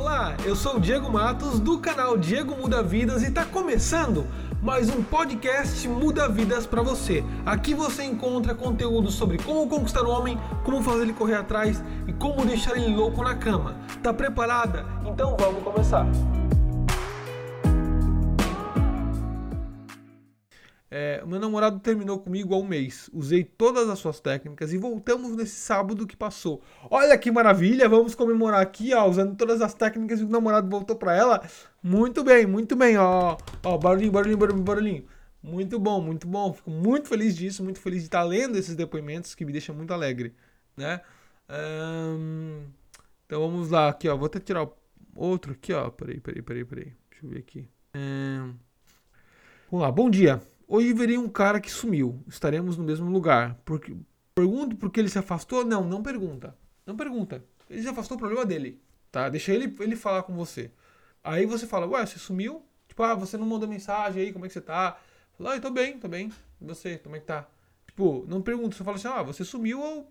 Olá, eu sou o Diego Matos do canal Diego Muda Vidas e está começando mais um podcast Muda Vidas para você. Aqui você encontra conteúdo sobre como conquistar o homem, como fazer ele correr atrás e como deixar ele louco na cama. Tá preparada? Então vamos começar. É, meu namorado terminou comigo há um mês. Usei todas as suas técnicas e voltamos nesse sábado que passou. Olha que maravilha! Vamos comemorar aqui, ó, usando todas as técnicas e o namorado voltou para ela. Muito bem, muito bem, ó. Ó, barulhinho, barulhinho, barulhinho, barulhinho. Muito bom, muito bom. Fico muito feliz disso, muito feliz de estar lendo esses depoimentos que me deixam muito alegre, né? Então vamos lá, aqui, ó. Vou até tirar outro aqui, ó. Peraí, peraí, peraí, peraí. Deixa eu ver aqui. Um, vamos lá, bom dia. Hoje verei um cara que sumiu. Estaremos no mesmo lugar. Porque, pergunto por que ele se afastou? Não, não pergunta. Não pergunta. Ele se afastou, o problema dele. Tá? Deixa ele, ele falar com você. Aí você fala, ué, você sumiu? Tipo, ah, você não mandou mensagem aí, como é que você tá? Fala, ah, tô bem, tô bem. E você, como é que tá? Tipo, não pergunta, você fala assim, ah, você sumiu, eu,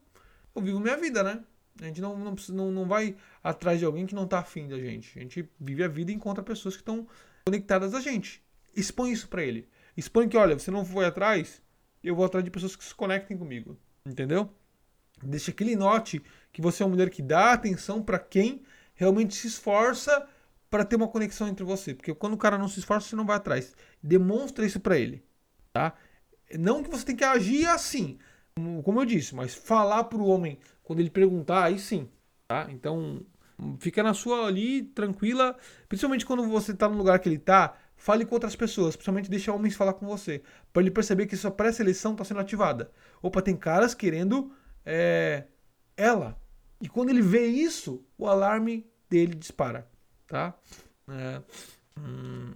eu vivo minha vida, né? A gente não, não, não, não vai atrás de alguém que não tá afim da gente. A gente vive a vida e encontra pessoas que estão conectadas a gente. Expõe isso para ele. Expõe que, olha, você não foi atrás, eu vou atrás de pessoas que se conectem comigo. Entendeu? Deixa que ele note que você é uma mulher que dá atenção para quem realmente se esforça para ter uma conexão entre você. Porque quando o cara não se esforça, você não vai atrás. Demonstra isso para ele. Tá? Não que você tem que agir assim, como eu disse, mas falar pro homem quando ele perguntar, aí sim. Tá? Então, fica na sua ali, tranquila. Principalmente quando você tá no lugar que ele tá, Fale com outras pessoas, principalmente deixe homens falar com você, para ele perceber que sua pré-seleção está sendo ativada. Opa, tem caras querendo é, ela. E quando ele vê isso, o alarme dele dispara, tá? É, hum,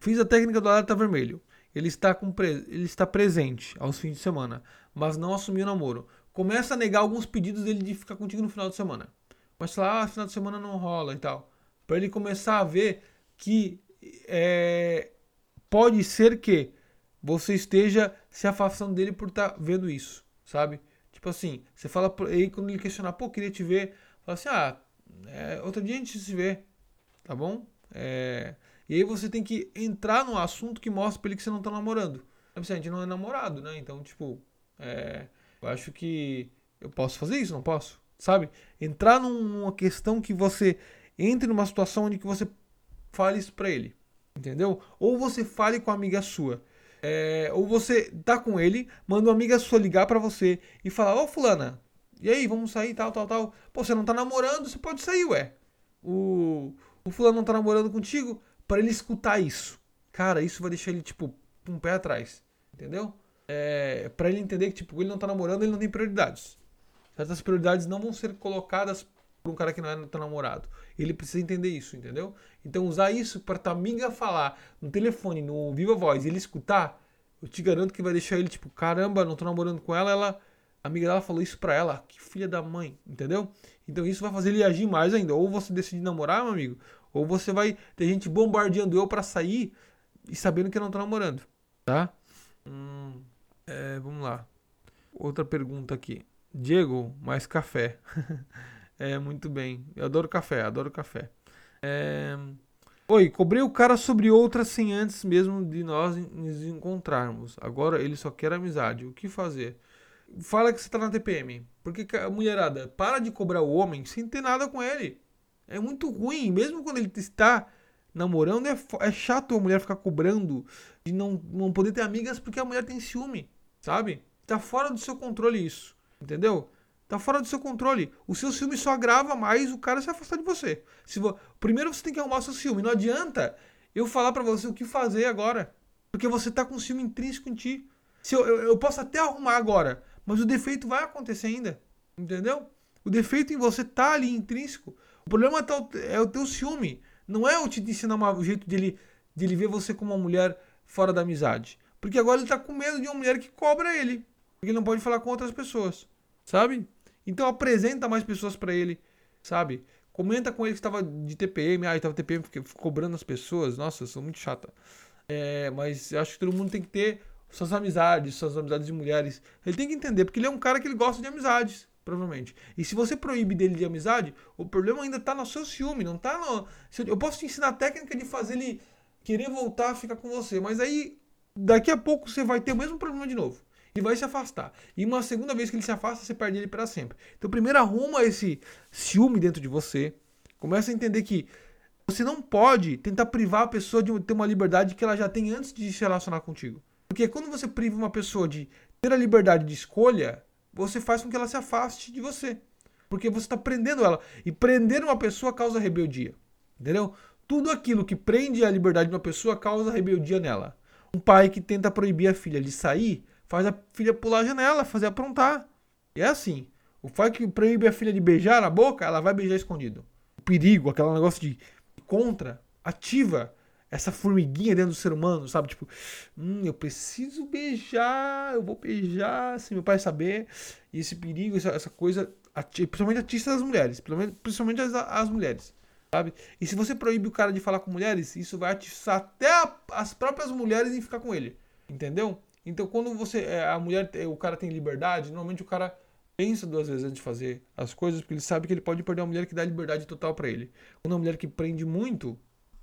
fiz a técnica do alerta vermelho. Ele está, com ele está presente aos fins de semana, mas não assumiu o namoro. Começa a negar alguns pedidos dele de ficar contigo no final de semana. Mas lá, ah, final de semana não rola e tal. Para ele começar a ver que é, pode ser que você esteja se afastando dele por estar tá vendo isso, sabe? Tipo assim, você fala aí quando ele questionar, pô, queria te ver, fala assim, ah, é, outro dia a gente se vê, tá bom? É, e aí você tem que entrar no assunto que mostra pra ele que você não tá namorando. A gente não é namorado, né? Então, tipo, é, eu acho que eu posso fazer isso, não posso? Sabe? Entrar numa questão que você entre numa situação onde que você fale isso pra ele. Entendeu? Ou você fale com a amiga sua. É, ou você tá com ele, manda uma amiga sua ligar para você e falar: Ô, Fulana, e aí, vamos sair, tal, tal, tal. Pô, você não tá namorando, você pode sair, ué. O, o Fulano não tá namorando contigo, para ele escutar isso. Cara, isso vai deixar ele, tipo, um pé atrás. Entendeu? É, para ele entender que, tipo, ele não tá namorando, ele não tem prioridades. Certas prioridades não vão ser colocadas por um cara que não é teu namorado. Ele precisa entender isso, entendeu? Então usar isso para tua amiga falar no telefone, no viva voz, ele escutar, eu te garanto que vai deixar ele tipo, caramba, não tô namorando com ela, ela a amiga dela falou isso pra ela, que filha da mãe, entendeu? Então isso vai fazer ele agir mais ainda. Ou você decide namorar, meu amigo, ou você vai ter gente bombardeando eu para sair e sabendo que eu não tô namorando, tá? Hum, é, vamos lá. Outra pergunta aqui. Diego, mais café. É, muito bem. Eu adoro café, adoro café. É... Oi, cobrei o cara sobre outra sem antes mesmo de nós nos encontrarmos. Agora ele só quer amizade. O que fazer? Fala que você tá na TPM. Porque, mulherada, para de cobrar o homem sem ter nada com ele. É muito ruim. Mesmo quando ele está namorando, é, é chato a mulher ficar cobrando de não, não poder ter amigas porque a mulher tem ciúme. Sabe? Tá fora do seu controle isso. Entendeu? Tá fora do seu controle. O seu ciúme só agrava mais o cara se afastar de você. Se vo... Primeiro você tem que arrumar seu ciúme. Não adianta eu falar para você o que fazer agora. Porque você tá com ciúme intrínseco em ti. Se eu, eu, eu, posso até arrumar agora, mas o defeito vai acontecer ainda. Entendeu? O defeito em você tá ali intrínseco. O problema tá, é o teu ciúme. Não é eu te ensinar o jeito de ele, de ele ver você como uma mulher fora da amizade. Porque agora ele tá com medo de uma mulher que cobra ele. Porque ele não pode falar com outras pessoas. Sabe? Então apresenta mais pessoas para ele, sabe? Comenta com ele que estava de TPM, ah, estava TPM cobrando as pessoas. Nossa, eu sou muito chata. É, mas eu acho que todo mundo tem que ter suas amizades, suas amizades de mulheres. Ele tem que entender, porque ele é um cara que ele gosta de amizades. Provavelmente. E se você proíbe dele de amizade, o problema ainda tá no seu ciúme, não tá no. Eu posso te ensinar a técnica de fazer ele querer voltar a ficar com você, mas aí daqui a pouco você vai ter o mesmo problema de novo. E vai se afastar. E uma segunda vez que ele se afasta, você perde ele para sempre. Então, primeiro arruma esse ciúme dentro de você. Começa a entender que você não pode tentar privar a pessoa de ter uma liberdade que ela já tem antes de se relacionar contigo. Porque quando você priva uma pessoa de ter a liberdade de escolha, você faz com que ela se afaste de você. Porque você está prendendo ela. E prender uma pessoa causa rebeldia. Entendeu? Tudo aquilo que prende a liberdade de uma pessoa causa rebeldia nela. Um pai que tenta proibir a filha de sair faz a filha pular a janela, fazer aprontar. E é assim. O pai que proíbe a filha de beijar na boca, ela vai beijar escondido. O perigo, aquele negócio de contra, ativa essa formiguinha dentro do ser humano, sabe? Tipo, hum, eu preciso beijar, eu vou beijar se meu pai saber. E esse perigo, essa, essa coisa, principalmente atiça das mulheres, principalmente as, as mulheres, sabe? E se você proíbe o cara de falar com mulheres, isso vai atiçar até a, as próprias mulheres em ficar com ele, entendeu? Então, quando você, é, a mulher, o cara tem liberdade, normalmente o cara pensa duas vezes antes de fazer as coisas, porque ele sabe que ele pode perder uma mulher que dá liberdade total para ele. Quando uma mulher que prende muito,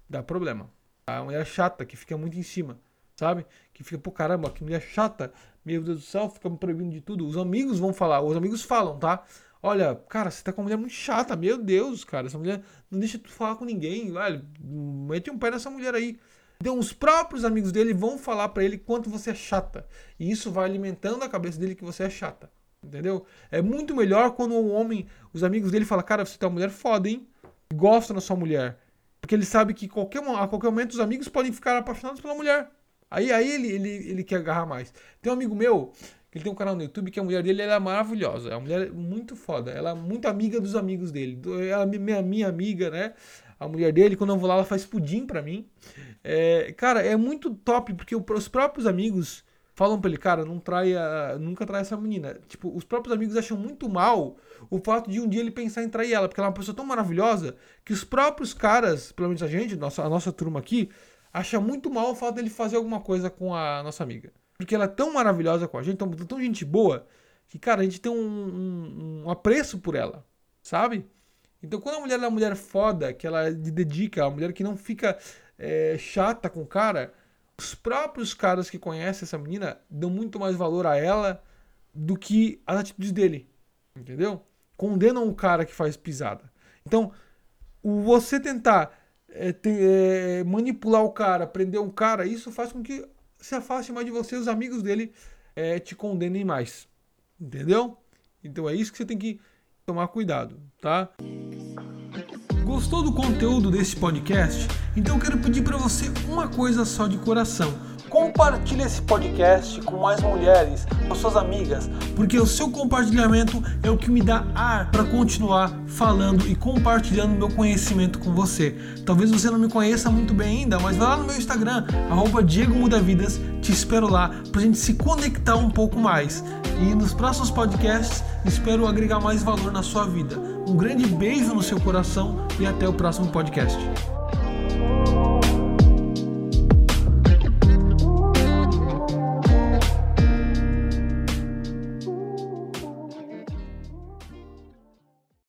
dá problema. A mulher chata, que fica muito em cima, sabe? Que fica, pô, caramba, que mulher chata, meu Deus do céu, fica me proibindo de tudo. Os amigos vão falar, os amigos falam, tá? Olha, cara, você tá com uma mulher muito chata, meu Deus, cara, essa mulher não deixa tu falar com ninguém, velho, mete um pé nessa mulher aí. Então, os próprios amigos dele vão falar para ele quanto você é chata. E isso vai alimentando a cabeça dele que você é chata. Entendeu? É muito melhor quando o homem, os amigos dele falam, cara, você tá uma mulher foda, hein? Gosta da sua mulher. Porque ele sabe que qualquer, a qualquer momento os amigos podem ficar apaixonados pela mulher. Aí, aí ele, ele, ele quer agarrar mais. Tem um amigo meu, que ele tem um canal no YouTube, que a mulher dele ela é maravilhosa. É uma mulher muito foda. Ela é muito amiga dos amigos dele. Ela é minha, minha amiga, né? A mulher dele, quando eu vou lá, ela faz pudim pra mim. É, cara, é muito top, porque os próprios amigos falam pra ele, cara, não traia, nunca trai essa menina. Tipo, os próprios amigos acham muito mal o fato de um dia ele pensar em trair ela, porque ela é uma pessoa tão maravilhosa que os próprios caras, pelo menos a gente, nossa, a nossa turma aqui, acha muito mal o fato dele fazer alguma coisa com a nossa amiga. Porque ela é tão maravilhosa com a gente, tão, tão gente boa, que, cara, a gente tem um, um, um apreço por ela, sabe? Então, quando a mulher é uma mulher foda, que ela dedica, uma mulher que não fica é, chata com o cara, os próprios caras que conhecem essa menina dão muito mais valor a ela do que as atitudes dele. Entendeu? Condenam o cara que faz pisada. Então, você tentar é, ter, é, manipular o cara, prender um cara, isso faz com que se afaste mais de você, os amigos dele é, te condenem mais. Entendeu? Então é isso que você tem que tomar cuidado, tá? Gostou do conteúdo desse podcast? Então quero pedir para você uma coisa só de coração. Compartilhe esse podcast com mais mulheres, com suas amigas, porque o seu compartilhamento é o que me dá ar para continuar falando e compartilhando meu conhecimento com você. Talvez você não me conheça muito bem ainda, mas vai lá no meu Instagram, Diego Mudavidas, te espero lá para a gente se conectar um pouco mais. E nos próximos podcasts espero agregar mais valor na sua vida. Um grande beijo no seu coração e até o próximo podcast.